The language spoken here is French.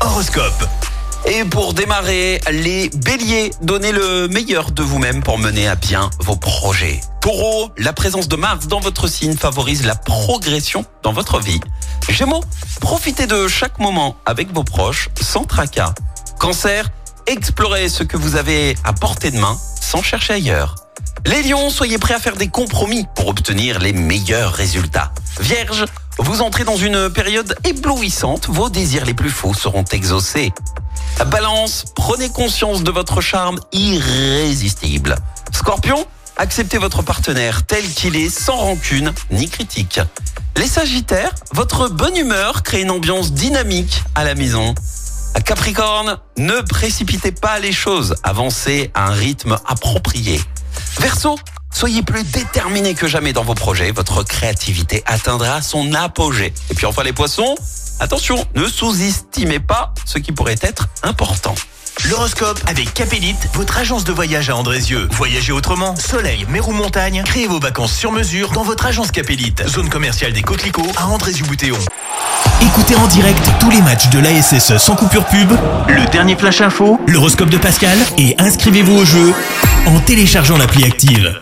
Horoscope. Et pour démarrer, les béliers, donnez le meilleur de vous-même pour mener à bien vos projets. Taureau, la présence de Mars dans votre signe favorise la progression dans votre vie. Gémeaux, profitez de chaque moment avec vos proches sans tracas. Cancer, explorez ce que vous avez à portée de main sans chercher ailleurs. Les lions, soyez prêts à faire des compromis pour obtenir les meilleurs résultats. Vierge, vous entrez dans une période éblouissante, vos désirs les plus faux seront exaucés. Balance, prenez conscience de votre charme irrésistible. Scorpion, acceptez votre partenaire tel qu'il est sans rancune ni critique. Les Sagittaires, votre bonne humeur crée une ambiance dynamique à la maison. Capricorne, ne précipitez pas les choses, avancez à un rythme approprié. Verseau, soyez plus déterminé que jamais dans vos projets, votre créativité atteindra son apogée. Et puis enfin les poissons, attention, ne sous-estimez pas ce qui pourrait être important. L'horoscope avec Capélite, votre agence de voyage à Andrézieux. Voyagez autrement, soleil, mer ou montagne, créez vos vacances sur mesure dans votre agence Capélite. Zone commerciale des Coquelicots à Andrézieux-Boutéon. Écoutez en direct tous les matchs de l'ASSE sans coupure pub, le dernier flash info, l'horoscope de Pascal et inscrivez-vous au jeu en téléchargeant l'appli active.